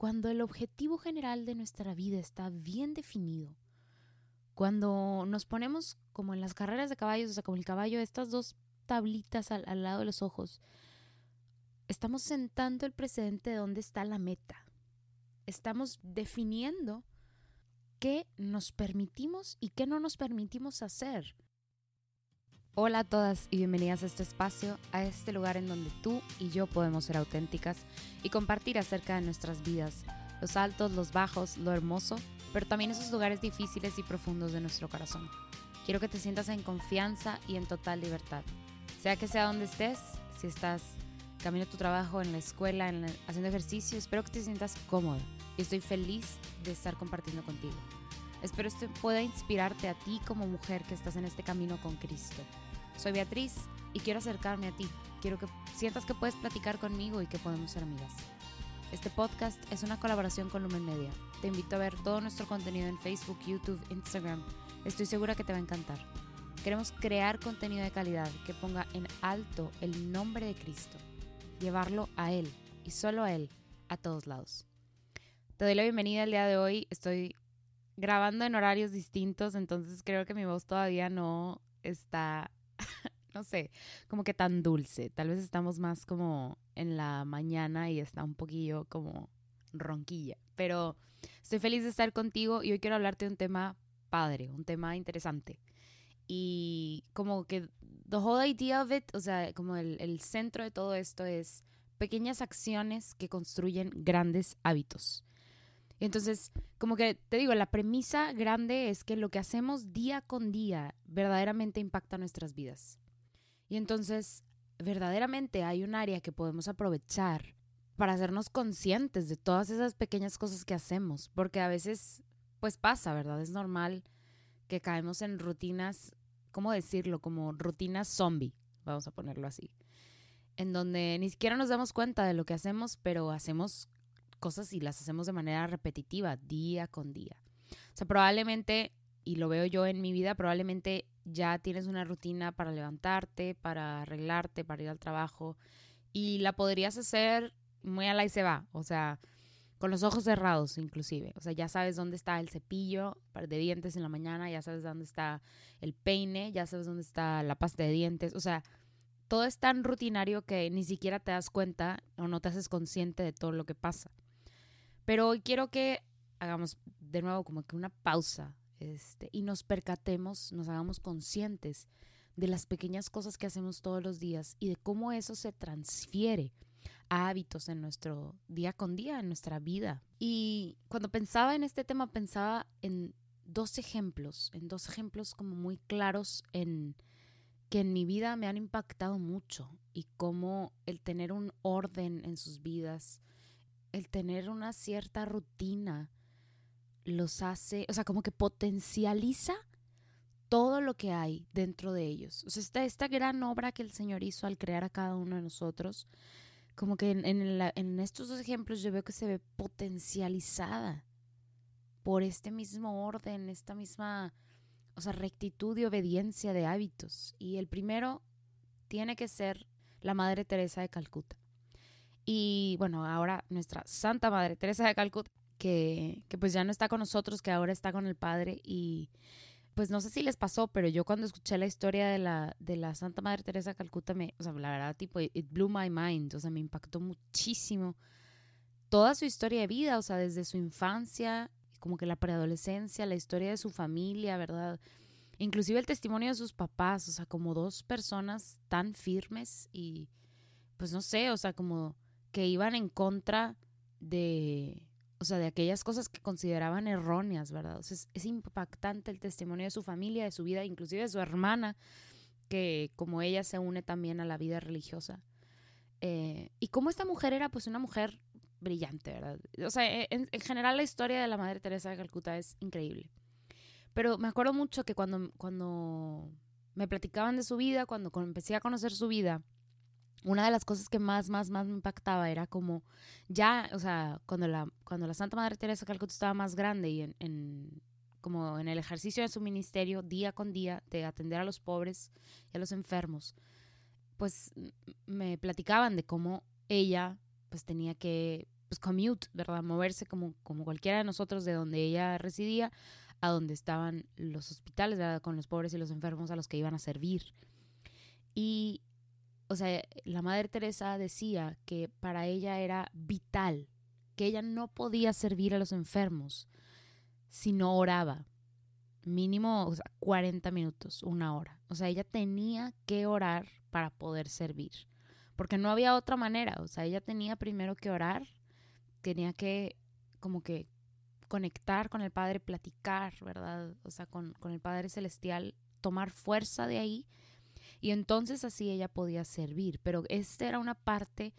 cuando el objetivo general de nuestra vida está bien definido, cuando nos ponemos como en las carreras de caballos, o sea, como el caballo, estas dos tablitas al, al lado de los ojos, estamos sentando el precedente de dónde está la meta. Estamos definiendo qué nos permitimos y qué no nos permitimos hacer. Hola a todas y bienvenidas a este espacio, a este lugar en donde tú y yo podemos ser auténticas y compartir acerca de nuestras vidas, los altos, los bajos, lo hermoso, pero también esos lugares difíciles y profundos de nuestro corazón. Quiero que te sientas en confianza y en total libertad. Sea que sea donde estés, si estás camino a tu trabajo, en la escuela, en haciendo ejercicio, espero que te sientas cómodo y estoy feliz de estar compartiendo contigo. Espero esto pueda inspirarte a ti como mujer que estás en este camino con Cristo. Soy Beatriz y quiero acercarme a ti. Quiero que sientas que puedes platicar conmigo y que podemos ser amigas. Este podcast es una colaboración con Lumen Media. Te invito a ver todo nuestro contenido en Facebook, YouTube, Instagram. Estoy segura que te va a encantar. Queremos crear contenido de calidad que ponga en alto el nombre de Cristo, llevarlo a Él y solo a Él a todos lados. Te doy la bienvenida el día de hoy. Estoy grabando en horarios distintos, entonces creo que mi voz todavía no está, no sé, como que tan dulce. Tal vez estamos más como en la mañana y está un poquillo como ronquilla. Pero estoy feliz de estar contigo y hoy quiero hablarte de un tema padre, un tema interesante. Y como que the whole idea of it, o sea, como el, el centro de todo esto es pequeñas acciones que construyen grandes hábitos. Y entonces, como que te digo, la premisa grande es que lo que hacemos día con día verdaderamente impacta nuestras vidas. Y entonces, verdaderamente hay un área que podemos aprovechar para hacernos conscientes de todas esas pequeñas cosas que hacemos, porque a veces, pues pasa, ¿verdad? Es normal que caemos en rutinas, ¿cómo decirlo? Como rutinas zombie, vamos a ponerlo así, en donde ni siquiera nos damos cuenta de lo que hacemos, pero hacemos cosas y las hacemos de manera repetitiva, día con día. O sea, probablemente, y lo veo yo en mi vida, probablemente ya tienes una rutina para levantarte, para arreglarte, para ir al trabajo, y la podrías hacer muy a la y se va, o sea, con los ojos cerrados inclusive. O sea, ya sabes dónde está el cepillo de dientes en la mañana, ya sabes dónde está el peine, ya sabes dónde está la pasta de dientes, o sea, todo es tan rutinario que ni siquiera te das cuenta o no te haces consciente de todo lo que pasa. Pero hoy quiero que hagamos de nuevo como que una pausa este, y nos percatemos, nos hagamos conscientes de las pequeñas cosas que hacemos todos los días y de cómo eso se transfiere a hábitos en nuestro día con día, en nuestra vida. Y cuando pensaba en este tema, pensaba en dos ejemplos, en dos ejemplos como muy claros en que en mi vida me han impactado mucho y cómo el tener un orden en sus vidas, el tener una cierta rutina los hace, o sea, como que potencializa todo lo que hay dentro de ellos. O sea, esta, esta gran obra que el Señor hizo al crear a cada uno de nosotros, como que en, en estos dos ejemplos yo veo que se ve potencializada por este mismo orden, esta misma, o sea, rectitud y obediencia de hábitos. Y el primero tiene que ser la Madre Teresa de Calcuta. Y bueno, ahora nuestra Santa Madre Teresa de Calcuta, que, que pues ya no está con nosotros, que ahora está con el Padre y pues no sé si les pasó, pero yo cuando escuché la historia de la, de la Santa Madre Teresa de Calcuta, me, o sea, la verdad, tipo, it blew my mind, o sea, me impactó muchísimo toda su historia de vida, o sea, desde su infancia, como que la preadolescencia, la historia de su familia, ¿verdad? Inclusive el testimonio de sus papás, o sea, como dos personas tan firmes y, pues no sé, o sea, como que iban en contra de, o sea, de aquellas cosas que consideraban erróneas, ¿verdad? O es, impactante el testimonio de su familia, de su vida, inclusive de su hermana, que como ella se une también a la vida religiosa. Eh, y como esta mujer era pues una mujer brillante, ¿verdad? O sea, e, en, en, general la historia de la Madre Teresa de Calcuta es increíble. Pero me acuerdo mucho que cuando, cuando me platicaban de su vida, cuando empecé a conocer su vida, una de las cosas que más, más, más me impactaba era como ya, o sea, cuando la, cuando la Santa Madre Teresa Calcuta estaba más grande y en, en, como en el ejercicio de su ministerio día con día de atender a los pobres y a los enfermos, pues me platicaban de cómo ella pues tenía que pues, commute, ¿verdad? Moverse como, como cualquiera de nosotros de donde ella residía a donde estaban los hospitales, ¿verdad? Con los pobres y los enfermos a los que iban a servir. Y, o sea, la Madre Teresa decía que para ella era vital, que ella no podía servir a los enfermos si no oraba. Mínimo o sea, 40 minutos, una hora. O sea, ella tenía que orar para poder servir. Porque no había otra manera. O sea, ella tenía primero que orar tenía que como que conectar con el Padre, platicar, ¿verdad? O sea, con, con el Padre Celestial, tomar fuerza de ahí y entonces así ella podía servir. Pero esta era una parte,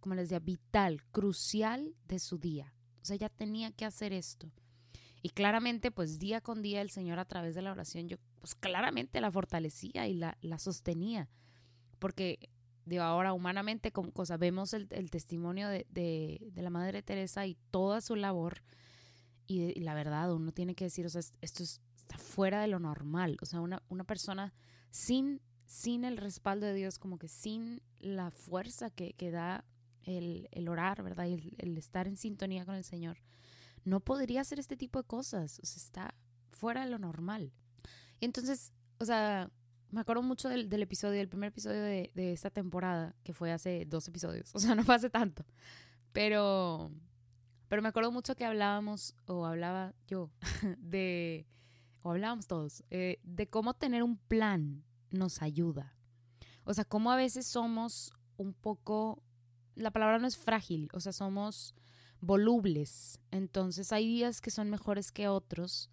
como les decía, vital, crucial de su día. O sea, ella tenía que hacer esto. Y claramente, pues día con día el Señor a través de la oración, yo pues claramente la fortalecía y la, la sostenía. Porque digo, ahora humanamente, como cosa, vemos el, testimonio de, de, la Madre Teresa y toda su labor. Y, la verdad, uno tiene que decir, o sea, esto está fuera de lo normal. O sea, una, una persona sin, sin el respaldo de Dios, como que sin la fuerza que, que da el, el, orar, ¿verdad? Y el, estar en sintonía con el Señor, no podría hacer este tipo de cosas. O sea, está fuera de lo normal. Y entonces, o sea, me acuerdo mucho del, del episodio, del primer episodio de, de, esta temporada, que fue hace dos episodios, o sea, no fue hace tanto. Pero, pero me acuerdo mucho que hablábamos, o hablaba yo, de, o hablábamos todos, eh, de cómo tener un plan nos ayuda. O sea, cómo a veces somos un poco, la palabra no es frágil, o sea, somos volubles. Entonces hay días que son mejores que otros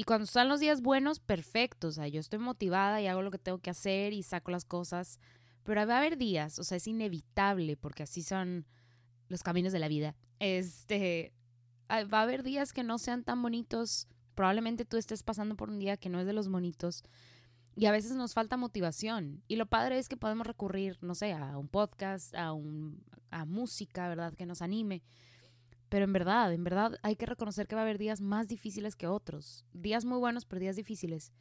y cuando están los días buenos, perfecto. O sea, yo estoy motivada y hago lo que tengo que hacer y saco las cosas. Pero va a haber días, o sea, es inevitable porque así son los caminos de la vida. Este, va a haber días que no sean tan bonitos. Probablemente tú estés pasando por un día que no es de los bonitos. Y a veces nos falta motivación. Y lo padre es que podemos recurrir, no sé, a un podcast, a, un, a música, ¿verdad? Que nos anime. Pero en verdad, en verdad hay que reconocer que va a haber días más difíciles que otros. Días muy buenos, pero días difíciles.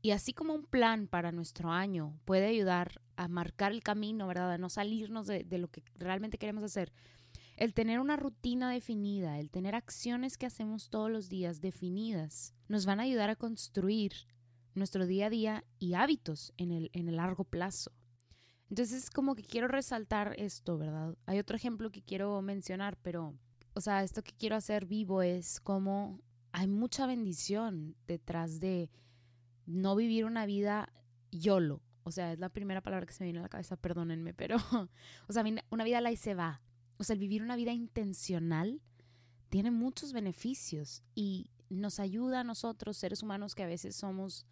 Y así como un plan para nuestro año puede ayudar a marcar el camino, ¿verdad? A no salirnos de, de lo que realmente queremos hacer. El tener una rutina definida, el tener acciones que hacemos todos los días definidas, nos van a ayudar a construir nuestro día a día y hábitos en el, en el largo plazo. Entonces, como que quiero resaltar esto, ¿verdad? Hay otro ejemplo que quiero mencionar, pero o sea, esto que quiero hacer vivo es como hay mucha bendición detrás de no vivir una vida YOLO. O sea, es la primera palabra que se me viene a la cabeza, perdónenme, pero, o sea, una vida la y se va. O sea, el vivir una vida intencional tiene muchos beneficios y nos ayuda a nosotros, seres humanos que a veces somos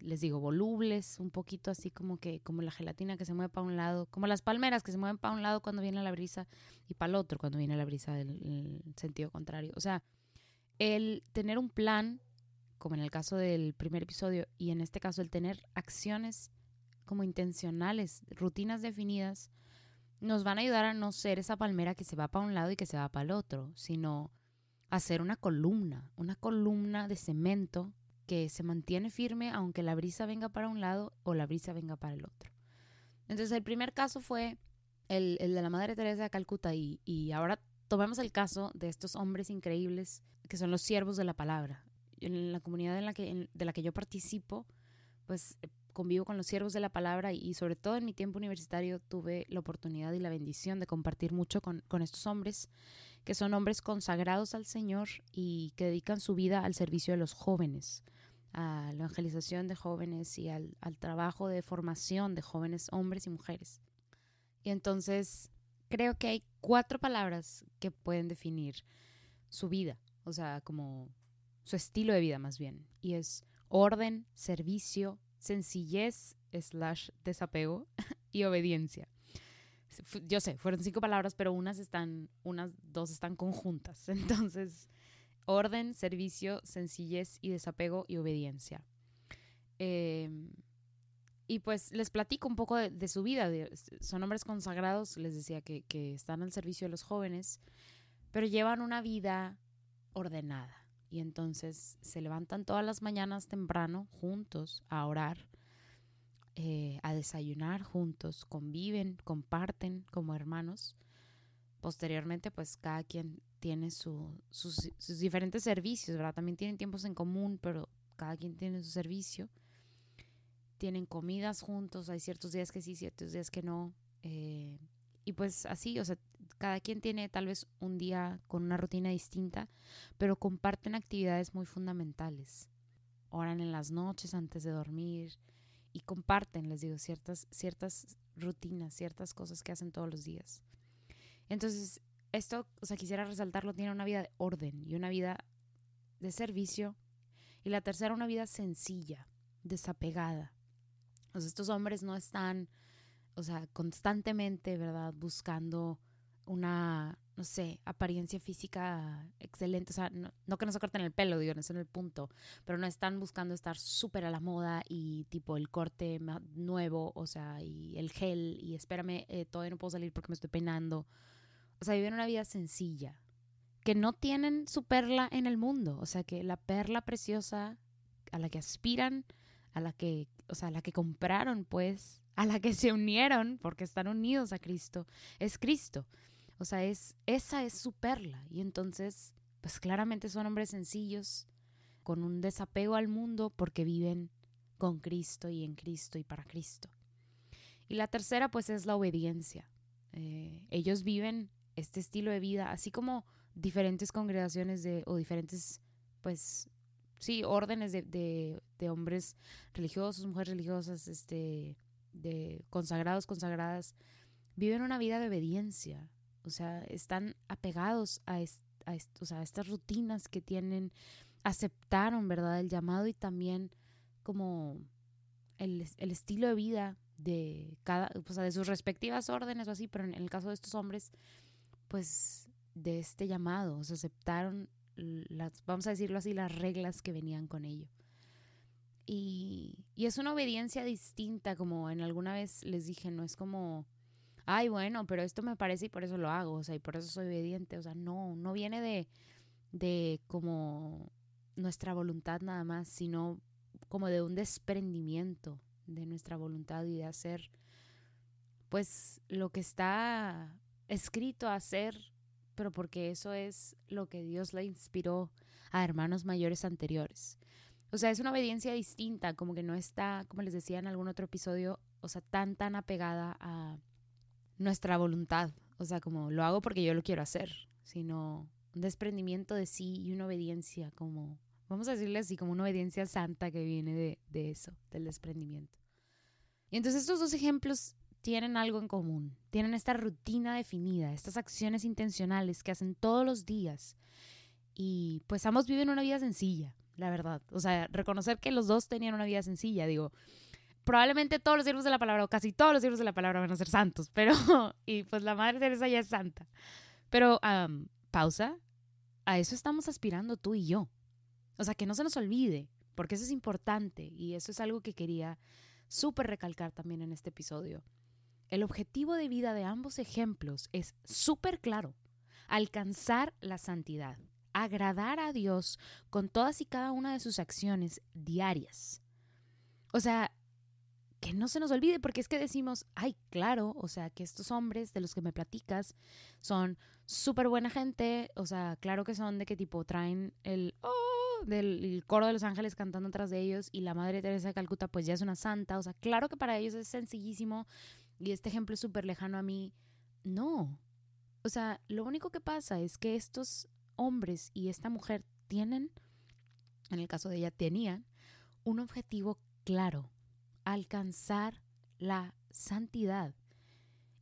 les digo, volubles, un poquito así como que, como la gelatina que se mueve para un lado, como las palmeras que se mueven para un lado cuando viene la brisa y para el otro cuando viene la brisa del sentido contrario. O sea, el tener un plan, como en el caso del primer episodio, y en este caso el tener acciones como intencionales, rutinas definidas, nos van a ayudar a no ser esa palmera que se va para un lado y que se va para el otro, sino hacer una columna, una columna de cemento que se mantiene firme aunque la brisa venga para un lado o la brisa venga para el otro. Entonces el primer caso fue el, de la Madre Teresa de Calcuta y, y ahora tomemos el caso de estos hombres increíbles que son los siervos de la palabra. En la comunidad en la que, de la que yo participo, pues eh, convivo con los siervos de la palabra y, sobre todo en mi tiempo universitario tuve la oportunidad y la bendición de compartir mucho con, con estos hombres, que son hombres consagrados al Señor y que dedican su vida al servicio de los jóvenes a la evangelización de jóvenes y al, trabajo de formación de jóvenes hombres y mujeres. Y entonces creo que hay cuatro palabras que pueden definir su vida, o sea, como su estilo de vida más bien. Y es orden, servicio, sencillez, slash desapego y obediencia. Yo sé, fueron cinco palabras, pero unas están, unas dos están conjuntas. Entonces, orden, servicio, sencillez y desapego y obediencia. Em, y pues les platico un poco de, su vida. son hombres consagrados, les decía que, que, están al servicio de los jóvenes, pero llevan una vida ordenada. Y entonces se levantan todas las mañanas temprano juntos a orar, eh, a desayunar juntos, conviven, comparten como hermanos posteriormente, pues cada quien tiene sus, sus diferentes servicios, ¿verdad? También tienen tiempos en común, pero cada quien tiene su servicio. Tienen comidas juntos, hay ciertos días que sí, ciertos días que no. Eh, y pues así, o sea, cada quien tiene tal vez un día con una rutina distinta, pero comparten actividades muy fundamentales. Oran en las noches antes de dormir y comparten, les digo, ciertas, ciertas rutinas, ciertas cosas que hacen todos los días. Entonces, esto, o sea, quisiera resaltarlo, tiene una vida de orden y una vida de servicio. Y la tercera, una vida sencilla, desapegada. O sea, estos hombres no están o sea, constantemente, ¿verdad? Buscando una, no sé, apariencia física excelente. O sea, no, que no se corten el pelo, digo, no es en el punto, pero no están buscando estar súper a la moda y tipo el corte nuevo, o sea, y el gel y espérame, eh, todavía no puedo salir porque me estoy peinando. O sea, viven una vida sencilla, que no tienen su perla en el mundo, o sea, que la perla preciosa a la que aspiran, a la que, o sea, a la que compraron, pues, a la que se unieron porque están unidos a Cristo, es Cristo. O sea, es, esa es su perla. Y entonces, pues claramente son hombres sencillos, con un desapego al mundo porque viven con Cristo y en Cristo y para Cristo. Y la tercera, pues, es la obediencia. Eh, ellos viven este estilo de vida, así como diferentes congregaciones de, o diferentes, pues, sí, órdenes de, de, de hombres religiosos, mujeres religiosas, este, de consagrados, consagradas, viven una vida de obediencia. O sea, están apegados a, a, a estas rutinas que tienen, aceptaron, ¿verdad?, el llamado y también como el, el estilo de vida de cada, o sea, de sus respectivas órdenes o así, pero en, el caso de estos hombres, pues de este llamado, o sea, aceptaron las, vamos a decirlo así, las reglas que venían con ello. Y, es una obediencia distinta, como en alguna vez les dije, no es como, ay, bueno, pero esto me parece y por eso lo hago, o sea, y por eso soy obediente, o sea, no, no viene de, de como nuestra voluntad nada más, sino como de un desprendimiento de nuestra voluntad y de hacer, pues, lo que está escrito a hacer, pero porque eso es lo que Dios le inspiró a hermanos mayores anteriores. O sea, es una obediencia distinta, como que no está, como les decía en algún otro episodio, o sea, tan, tan apegada a nuestra voluntad. O sea, como lo hago porque yo lo quiero hacer, sino un desprendimiento de sí y una obediencia como, vamos a decirle así, como una obediencia santa que viene de, de eso, del desprendimiento. Y entonces estos dos ejemplos tienen algo en común, tienen esta rutina definida, estas acciones intencionales que hacen todos los días. Y pues ambos viven una vida sencilla, la verdad. O sea, reconocer que los dos tenían una vida sencilla, digo. Probablemente todos los siervos de la palabra, o casi todos los siervos de la palabra van a ser santos, pero, y pues la Madre Teresa ya es santa. Pero, pausa, a eso estamos aspirando tú y yo. O sea, que no se nos olvide, porque eso es importante y eso es algo que quería súper recalcar también en este episodio. El objetivo de vida de ambos ejemplos es súper claro, alcanzar la santidad agradar a Dios con todas y cada una de sus acciones diarias. O sea, que no se nos olvide, porque es que decimos, ay, claro, o sea, que estos hombres de los que me platicas son súper buena gente, o sea, claro que son de qué tipo traen el, oh, del coro de los ángeles cantando atrás de ellos y la Madre Teresa de Calcuta pues ya es una santa, o sea, claro que para ellos es sencillísimo y este ejemplo es súper lejano a mí. No, o sea, lo único que pasa es que estos hombres y esta mujer tienen, en el caso de ella tenían, un objetivo claro, alcanzar la santidad.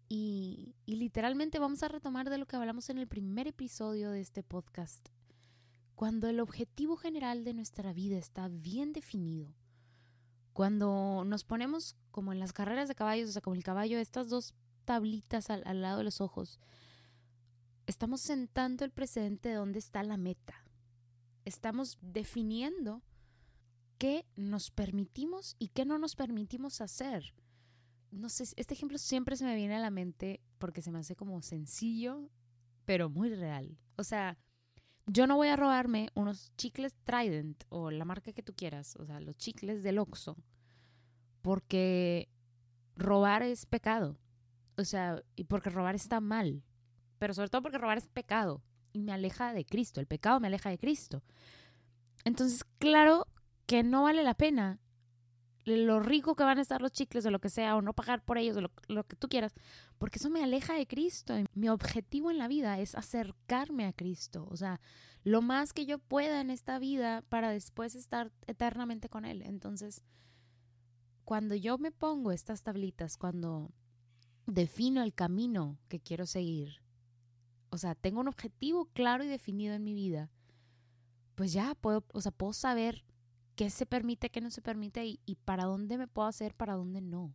Y, literalmente vamos a retomar de lo que hablamos en el primer episodio de este podcast. Cuando el objetivo general de nuestra vida está bien definido, cuando nos ponemos como en las carreras de caballos, o sea, como el caballo, estas dos tablitas al, al lado de los ojos, estamos sentando el precedente de dónde está la meta. Estamos definiendo qué nos permitimos y qué no nos permitimos hacer. No sé, este ejemplo siempre se me viene a la mente porque se me hace como sencillo, pero muy real. O sea, yo no voy a robarme unos chicles Trident o la marca que tú quieras, o sea, los chicles del Oxxo, porque robar es pecado. O sea, y porque robar está mal pero sobre todo porque robar es pecado y me aleja de Cristo, el pecado me aleja de Cristo. Entonces, claro que no vale la pena lo rico que van a estar los chicles o lo que sea, o no pagar por ellos, o lo, lo, que tú quieras, porque eso me aleja de Cristo. Mi objetivo en la vida es acercarme a Cristo, o sea, lo más que yo pueda en esta vida para después estar eternamente con Él. Entonces, cuando yo me pongo estas tablitas, cuando defino el camino que quiero seguir, o sea, tengo un objetivo claro y definido en mi vida, pues ya puedo, o sea, puedo saber qué se permite, qué no se permite y, y para dónde me puedo hacer, para dónde no.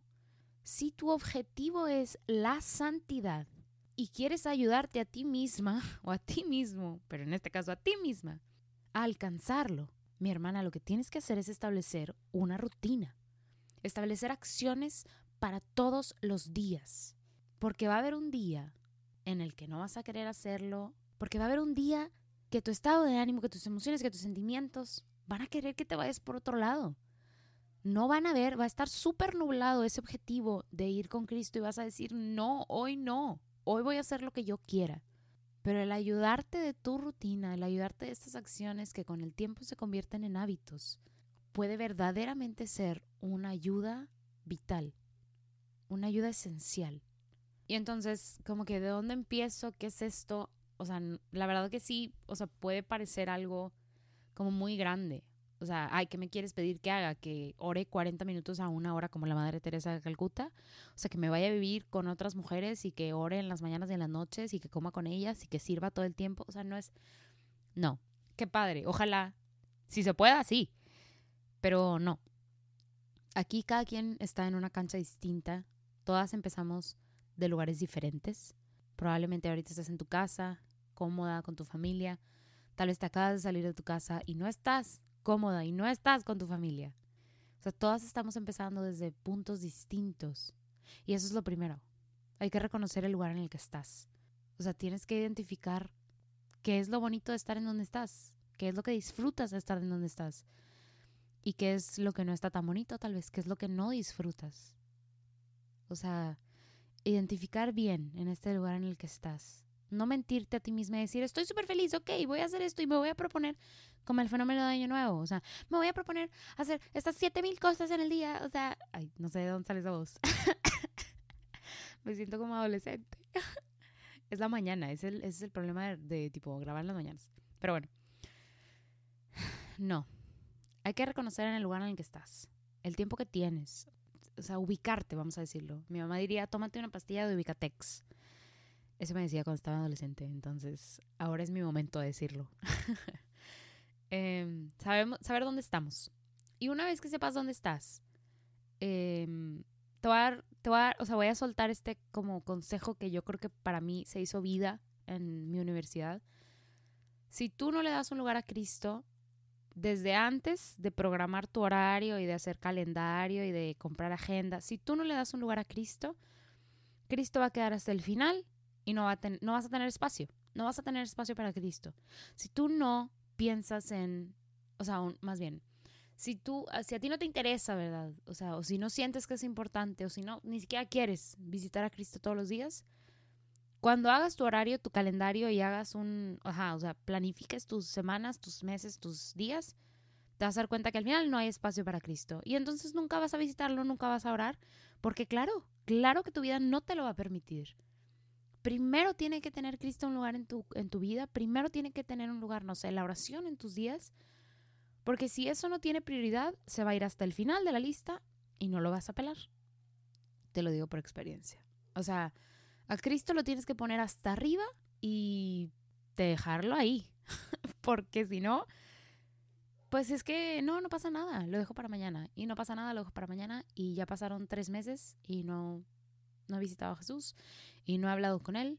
Si tu objetivo es la santidad y quieres ayudarte a ti misma o a ti mismo, pero en este caso a ti misma, a alcanzarlo, mi hermana, lo que tienes que hacer es establecer una rutina, establecer acciones para todos los días, porque va a haber un día en el que no vas a querer hacerlo, porque va a haber un día que tu estado de ánimo, que tus emociones, que tus sentimientos van a querer que te vayas por otro lado. No van a ver, va a estar súper nublado ese objetivo de ir con Cristo y vas a decir, no, hoy no, hoy voy a hacer lo que yo quiera. Pero el ayudarte de tu rutina, el ayudarte de estas acciones que con el tiempo se convierten en hábitos, puede verdaderamente ser una ayuda vital, una ayuda esencial. Y entonces, como que de dónde empiezo, qué es esto, o sea, la verdad que sí, o sea, puede parecer algo como muy grande. O sea, ay, ¿qué me quieres pedir que haga? Que ore 40 minutos a una hora como la Madre Teresa de Calcuta. O sea, que me vaya a vivir con otras mujeres y que ore en las mañanas y en las noches y que coma con ellas y que sirva todo el tiempo. O sea, no es... No, qué padre. Ojalá, si se pueda, sí. Pero no. Aquí cada quien está en una cancha distinta. Todas empezamos de lugares diferentes. Probablemente ahorita estás en tu casa, cómoda con tu familia Tal vez te acabas de salir de tu casa y no estás cómoda y no estás con tu familia. O sea, todas estamos empezando desde puntos distintos. Y eso es lo primero. Hay que reconocer el lugar en el que estás. O sea, tienes que identificar qué es lo bonito de estar en donde estás, qué es lo que disfrutas de estar en donde estás y qué es lo que no está tan bonito tal vez, qué es lo que no disfrutas. O sea, identificar bien en este lugar en el que estás no mentirte a ti misma y decir, estoy súper feliz, ok, voy a hacer esto y me voy a proponer, como el fenómeno de Año Nuevo, o sea, me voy a proponer hacer estas siete mil cosas en el día, o sea, no sé de dónde sale esa voz. me siento como adolescente. es la mañana, es el, ese es el problema de, tipo grabar las mañanas. Pero bueno, no, hay que reconocer en el lugar en el que estás, el tiempo que tienes, o sea, ubicarte, vamos a decirlo. Mi mamá diría, tómate una pastilla de Ubicatex. Eso me decía cuando estaba adolescente, entonces ahora es mi momento de decirlo. Em, sabemos, saber dónde estamos. Y una vez que sepas dónde estás, em, te, voy a dar, o sea, voy a soltar este como consejo que yo creo que para mí se hizo vida en mi universidad. Si tú no le das un lugar a Cristo, desde antes de programar tu horario y de hacer calendario y de comprar agenda, si tú no le das un lugar a Cristo, Cristo va a quedar hasta el final y no, va a no vas a tener espacio. No vas a tener espacio para Cristo. Si tú no piensas en, o sea, más bien, si tú, ah, si a ti no te interesa, ¿verdad? O sea, o si no sientes que es importante, o si no, ni siquiera quieres visitar a Cristo todos los días, cuando hagas tu horario, tu calendario y hagas un, ajá, o sea, planifiques tus semanas, tus meses, tus días, te vas a dar cuenta que al final no hay espacio para Cristo. Y entonces nunca vas a visitarlo, nunca vas a orar, porque claro, claro que tu vida no te lo va a permitir primero tiene que tener Cristo un lugar en tu, en tu vida, primero tiene que tener un lugar, no sé, la oración en tus días, porque si eso no tiene prioridad, se va a ir hasta el final de la lista y no lo vas a pelar. Te lo digo por experiencia. O sea, a Cristo lo tienes que poner hasta arriba y dejarlo ahí, porque si no, pues es que no, no pasa nada, lo dejo para mañana. Y no pasa nada, lo dejo para mañana. Y ya pasaron tres meses y no, no he visitado a Jesús y no he hablado con él.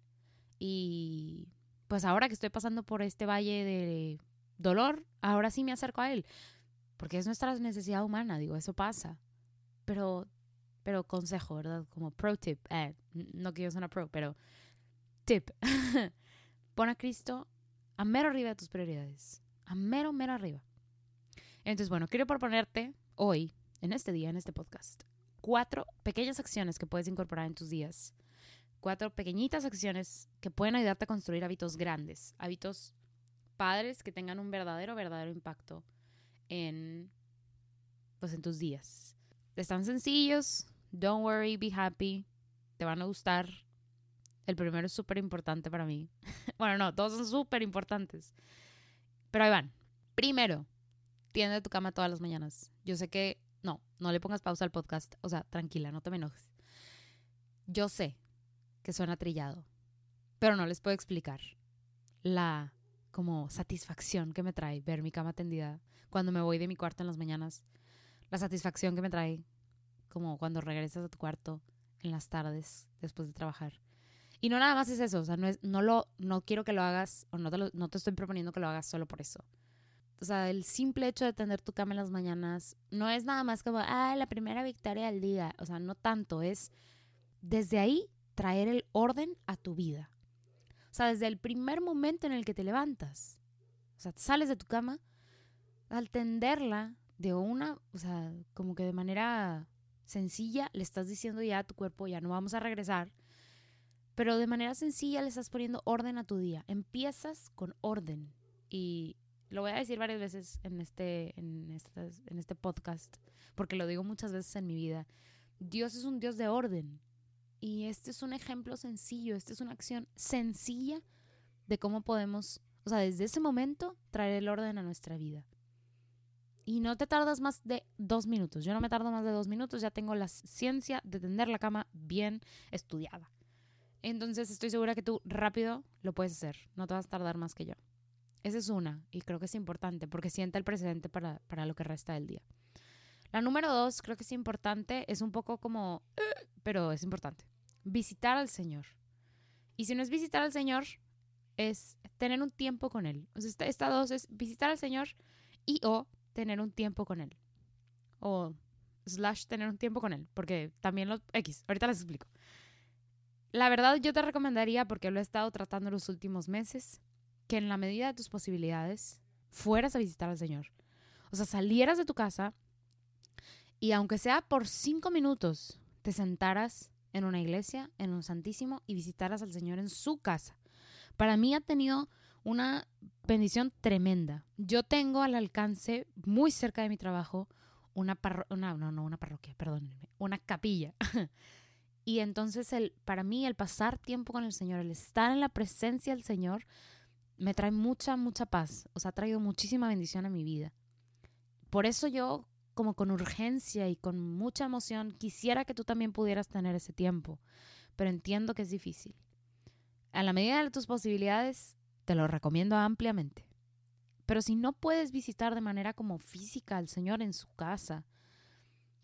Y pues ahora que estoy pasando por este valle de dolor, ahora sí me acerco a él. Porque es nuestra necesidad humana, digo, eso pasa. Pero, pero consejo, ¿verdad? Como pro tip. Eh, no que yo sea una pro, pero tip. Pon a Cristo a mero arriba de tus prioridades. A mero, mero arriba. Entonces, bueno, quiero proponerte hoy, en este día, en este podcast, cuatro pequeñas acciones que puedes incorporar en tus días cuatro pequeñitas acciones que pueden ayudarte a construir hábitos grandes, hábitos padres que tengan un verdadero, verdadero impacto en, pues, en tus días. Están sencillos, don't worry, be happy, te van a gustar. El primero es súper importante para mí. bueno, no, todos son súper importantes. Pero ahí van. Primero, tiende tu cama todas las mañanas. Yo sé que no, no le pongas pausa al podcast. O sea, tranquila, no te me enojes. Yo sé que suena trillado, pero no les puedo explicar la como satisfacción que me trae ver mi cama tendida cuando me voy de mi cuarto en las mañanas, la satisfacción que me trae como cuando regresas a tu cuarto en las tardes después de trabajar. Y no nada más es eso, o sea, no, es, no, lo, no quiero que lo hagas, o no te, no te estoy proponiendo que lo hagas solo por eso. O sea, el simple hecho de tener tu cama en las mañanas no es nada más como, ah, la primera victoria del día. O sea, no tanto, es desde ahí traer el orden a tu vida. O sea, desde el primer momento en el que te levantas, o sea, sales de tu cama, al tenderla de una, o sea, como que de manera sencilla le estás diciendo ya a tu cuerpo, ya no vamos a regresar, pero de manera sencilla le estás poniendo orden a tu día. Empiezas con orden y lo voy a decir varias veces en este, en, este, en este podcast, porque lo digo muchas veces en mi vida. Dios es un Dios de orden. Y este es un ejemplo sencillo, esta es una acción sencilla de cómo podemos, o sea, desde ese momento traer el orden a nuestra vida. Y no te tardas más de dos minutos. Yo no me tardo más de dos minutos, ya tengo la ciencia de tender la cama bien estudiada. Entonces estoy segura que tú rápido lo puedes hacer, no te vas a tardar más que yo. Esa es una, y creo que es importante porque sienta el precedente para, para lo que resta del día. La número dos, creo que es importante, es un poco como, pero es importante visitar al Señor. Y si no es visitar al Señor, es tener un tiempo con Él. O sea, esta, dos es visitar al Señor y o tener un tiempo con Él. O slash tener un tiempo con Él. Porque también los... X, ahorita les explico. La verdad yo te recomendaría, porque lo he estado tratando los últimos meses, en la medida de tus posibilidades fueras a visitar al Señor. O sea, salieras de tu casa y aunque sea por cinco minutos, te sentaras en una iglesia, en un santísimo y visitaras al Señor en su casa. Para mí ha tenido una bendición tremenda. Yo tengo al alcance, muy cerca de mi trabajo, una, parroquia, no, no, una parroquia, perdónenme, una capilla. y entonces el, para mí el pasar tiempo con el Señor, el estar en la presencia del Señor, me trae mucha, mucha paz. O ha traído muchísima bendición a mi vida. Por eso yo como con urgencia y con mucha emoción, quisiera que tú también pudieras tener ese tiempo, pero entiendo que es difícil. A la medida de tus posibilidades, te lo recomiendo ampliamente. Pero si no puedes visitar de manera como física al Señor en su casa,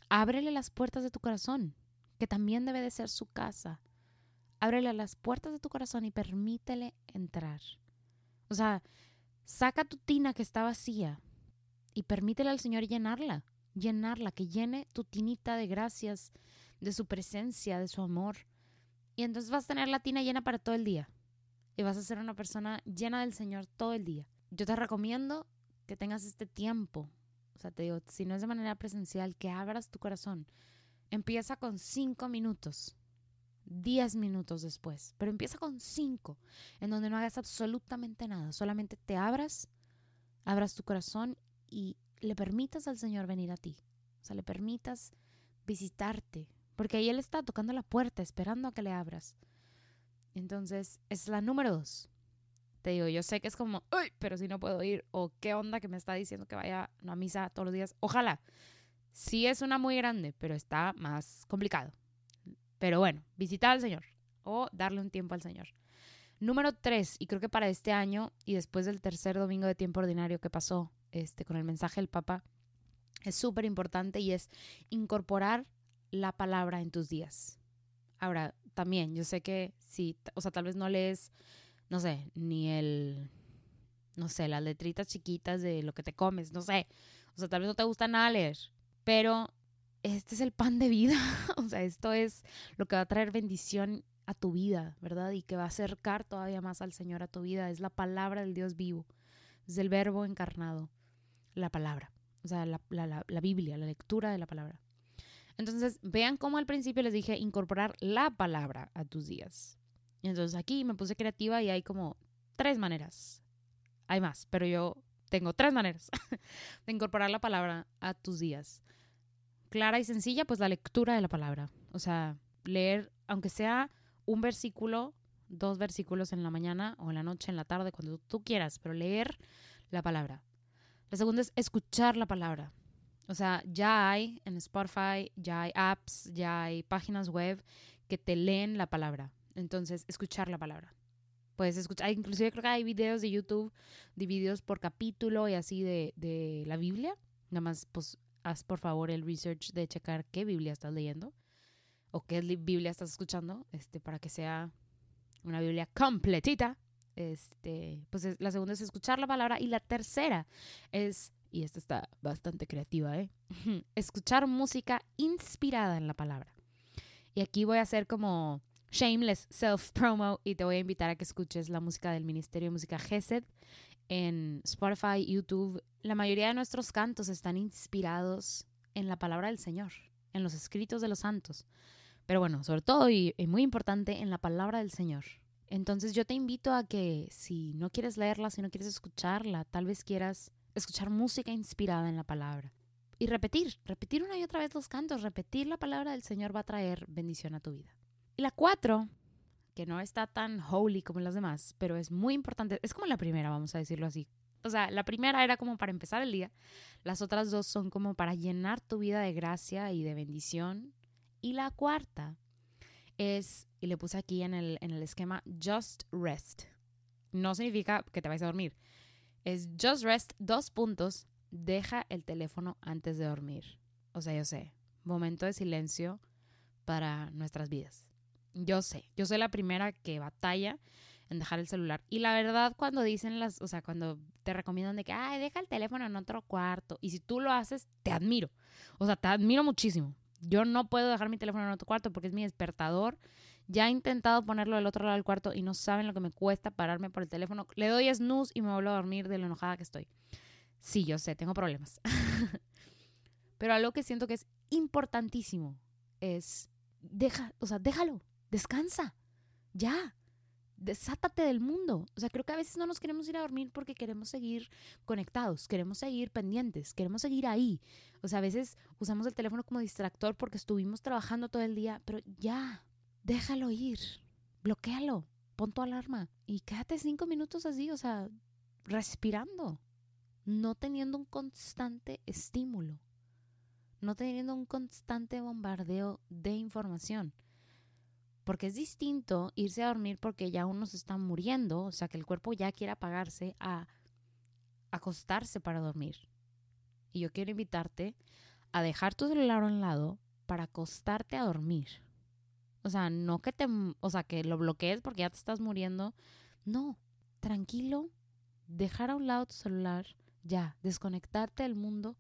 ábrele las puertas de tu corazón, que también debe de ser su casa. Ábrele las puertas de tu corazón y permítele entrar. O sea, saca tu tina que está vacía y permítele al Señor llenarla llenarla, que llene tu tinita de gracias, de su presencia, de su amor. Y entonces vas a tener la tina llena para todo el día. Y vas a ser una persona llena del Señor todo el día. Yo te recomiendo que tengas este tiempo. O sea, te digo, si no es de manera presencial, que abras tu corazón. Empieza con cinco minutos, diez minutos después, pero empieza con cinco, en donde no hagas absolutamente nada, solamente te abras, abras tu corazón y le permitas al Señor venir a ti. O sea, le permitas visitarte. Porque ahí Él está tocando la puerta, esperando a que le abras. Entonces, es la número dos. Te digo, yo sé que es como, uy, pero si no puedo ir. O qué onda que me está diciendo que vaya a misa todos los días. Ojalá. Sí es una muy grande, pero está más complicado. Pero bueno, visitar al Señor o darle un tiempo al Señor. Número tres, y creo que para este año y después del tercer domingo de tiempo ordinario que pasó este, con el mensaje del Papa es súper importante y es incorporar la palabra en tus días. Ahora, también, yo sé que si, o sea, tal vez no lees, no sé, ni el, no sé, las letritas chiquitas de lo que te comes, no sé. O sea, tal vez no te gusta nada leer, pero este es el pan de vida. o sea, esto es lo que va a traer bendición a tu vida, ¿verdad? Y que va a acercar todavía más al Señor a tu vida. Es la palabra del Dios vivo, es el verbo encarnado, la palabra, o sea, la, Biblia, la lectura de la palabra. Entonces, vean cómo al principio les dije incorporar la palabra a tus días. Entonces aquí me puse creativa y hay como tres maneras. Hay más, pero yo tengo tres maneras de incorporar la palabra a tus días. Clara y sencilla, pues la lectura de la palabra. O sea, leer, aunque sea un versículo, dos versículos en la mañana o en la noche, en la tarde, cuando tú quieras, pero leer la palabra. La segunda es escuchar la palabra. O sea, ya hay en Spotify, ya hay apps, ya hay páginas web que te leen la palabra. Entonces, escuchar la palabra. Puedes escuchar, inclusive creo que hay videos de YouTube divididos por capítulo y así de, de la Biblia. Nada más, pues, haz por favor el research de checar qué Biblia estás leyendo o qué Biblia estás escuchando, este, para que sea una Biblia completita. Este, pues la segunda es escuchar la palabra y la tercera es, y esta está bastante creativa, ¿eh? escuchar música inspirada en la palabra. Y aquí voy a hacer como shameless self-promo y te voy a invitar a que escuches la música del Ministerio de Música GESED en Spotify, YouTube. La mayoría de nuestros cantos están inspirados en la palabra del Señor, en los escritos de los santos. Pero bueno, sobre todo y, muy importante, en la palabra del Señor. Entonces yo te invito a que si no quieres leerla, si no quieres escucharla, tal vez quieras escuchar música inspirada en la palabra. Y repetir, repetir una y otra vez los cantos, repetir la palabra del Señor va a traer bendición a tu vida. Y la cuatro, no está tan holy como las demás, pero es muy importante, es como la primera, vamos a decirlo así. O sea, la primera era como para empezar el día, las otras dos son como para llenar tu vida de gracia y de bendición. Y la cuarta es, y le puse aquí en el, en el esquema, just rest. No significa que te vayas a dormir. Es just rest, dos puntos, deja el teléfono antes de dormir. O sea, yo sé, momento de silencio para nuestras vidas. Yo sé, yo soy la primera que batalla en dejar el celular. Y la verdad, cuando dicen las, o sea, cuando te recomiendan de que, ay, deja el teléfono en otro cuarto. Y si tú lo haces, te admiro. O sea, te admiro muchísimo. Yo no puedo dejar mi teléfono en otro cuarto porque es mi despertador. Ya he intentado ponerlo del otro lado del cuarto y no saben lo que me cuesta pararme por el teléfono. Le doy snooze y me vuelvo a dormir de lo enojada que estoy. Sí, yo sé, tengo problemas. Pero algo que siento que es importantísimo es deja, o sea, déjalo descansa, ya, desátate del mundo. O sea, creo que a veces no nos queremos ir a dormir porque queremos seguir conectados, queremos seguir pendientes, queremos seguir ahí. O sea, a veces usamos el teléfono como distractor porque estuvimos trabajando todo el día, pero ya, déjalo ir, bloquealo, pon tu alarma y quédate cinco minutos así, o sea, respirando, no teniendo un constante estímulo, no teniendo un constante bombardeo de información. Porque es distinto irse a dormir porque ya uno se está muriendo, o sea, que el cuerpo ya quiere apagarse, a acostarse para dormir. Y yo quiero invitarte a dejar tu celular a un lado para acostarte a dormir. O sea, no que te, o sea, que lo bloquees porque ya te estás muriendo. No, tranquilo, dejar a un lado tu celular, ya, desconectarte del mundo,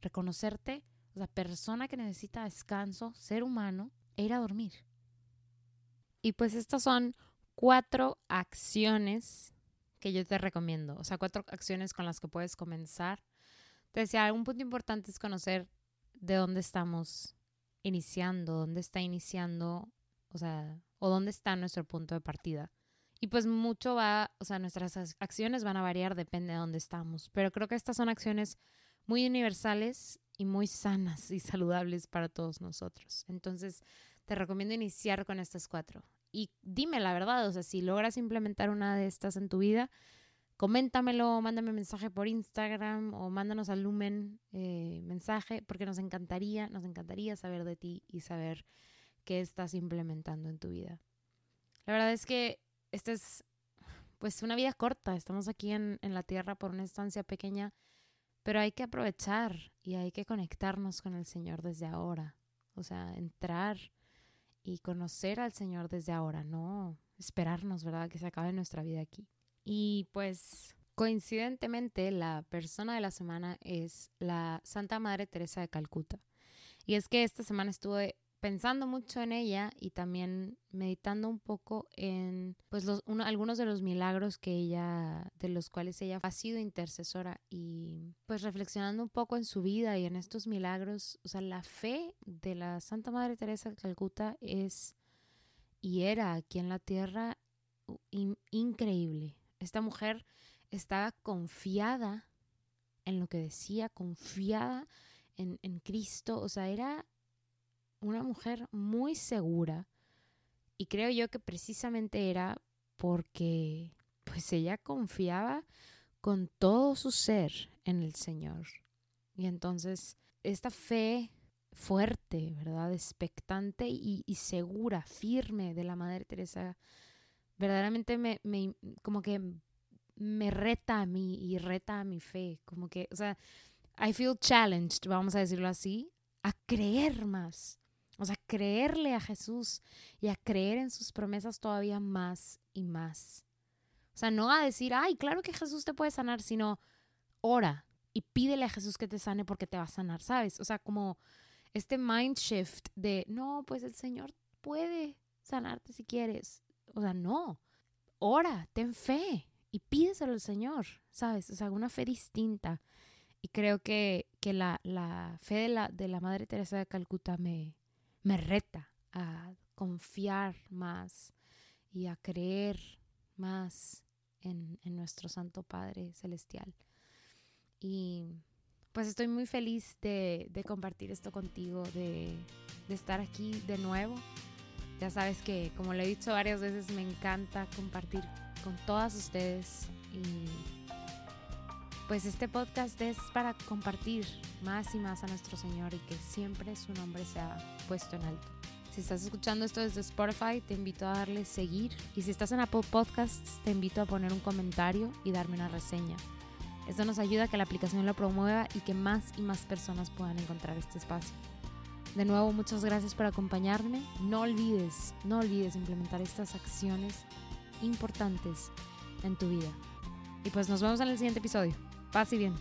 reconocerte, o sea, persona que necesita descanso, ser humano, e ir a dormir. Y pues estas son cuatro acciones que yo te recomiendo, o sea, cuatro acciones con las que puedes comenzar. Te decía, un punto importante es conocer de dónde estamos iniciando, dónde está iniciando, o sea, o dónde está nuestro punto de partida. Y pues mucho va, o sea, nuestras acciones van a variar, depende de dónde estamos. Pero creo que estas son acciones muy universales y muy sanas y saludables para todos nosotros. Entonces, te recomiendo iniciar con estas cuatro y dime la verdad, o sea, si logras implementar una de estas en tu vida, coméntamelo, mándame mensaje por Instagram o mándanos al Lumen eh, mensaje, porque nos encantaría, nos encantaría saber de ti y saber qué estás implementando en tu vida. La verdad es que esta es pues una vida corta, estamos aquí en, en la tierra por una estancia pequeña, pero hay que aprovechar y hay que conectarnos con el Señor desde ahora, o sea, entrar y conocer al Señor desde ahora, no esperarnos, ¿verdad? Que se acabe nuestra vida aquí. Y pues coincidentemente la persona de la semana es la Santa Madre Teresa de Calcuta. Y es que esta semana estuve pensando mucho en ella y también meditando un poco en pues algunos de los milagros que ella, de los cuales ella ha sido intercesora y pues reflexionando un poco en su vida y en estos milagros, o sea, la fe de la Santa Madre Teresa de Calcuta es y era aquí en la tierra increíble. Esta mujer estaba confiada en lo que decía, confiada en, en Cristo, o sea, era una mujer muy segura y creo yo que precisamente era porque pues ella confiaba con todo su ser en el Señor. Y entonces esta fe fuerte, ¿verdad? Expectante y, segura, firme de la Madre Teresa, verdaderamente me, me, como que me reta a mí y reta a mi fe, como que, o sea, I feel challenged, vamos a decirlo así, a creer más, o sea, creerle a Jesús y a creer en sus promesas todavía más y más. O sea, no a decir, ay, claro que Jesús te puede sanar, sino ora y pídele a Jesús que te sane porque te va a sanar, ¿sabes? O sea, como este mind shift de, no, pues el Señor puede sanarte si quieres. O sea, no. Ora, ten fe y pídeselo al Señor, ¿sabes? O sea, una fe distinta. Y creo que, que la, la, fe de la, de la Madre Teresa de Calcuta me, me reta a confiar más y a creer más en, nuestro Santo Padre Celestial. Y pues estoy muy feliz de, compartir esto contigo, de, de, estar aquí de nuevo. Ya sabes que, como lo he dicho varias veces, me encanta compartir con todas ustedes pues este podcast es para compartir más y más a nuestro Señor y que siempre su nombre sea puesto en alto. Si estás escuchando esto desde Spotify, te invito a darle seguir. Y si estás en Apple Podcasts, te invito a poner un comentario y darme una reseña. Esto nos ayuda a que la aplicación lo promueva y que más y más personas puedan encontrar este espacio. De nuevo, muchas gracias por acompañarme. No olvides, no olvides implementar estas acciones importantes en tu vida. Y pues nos vemos en el siguiente episodio. Paz y bien.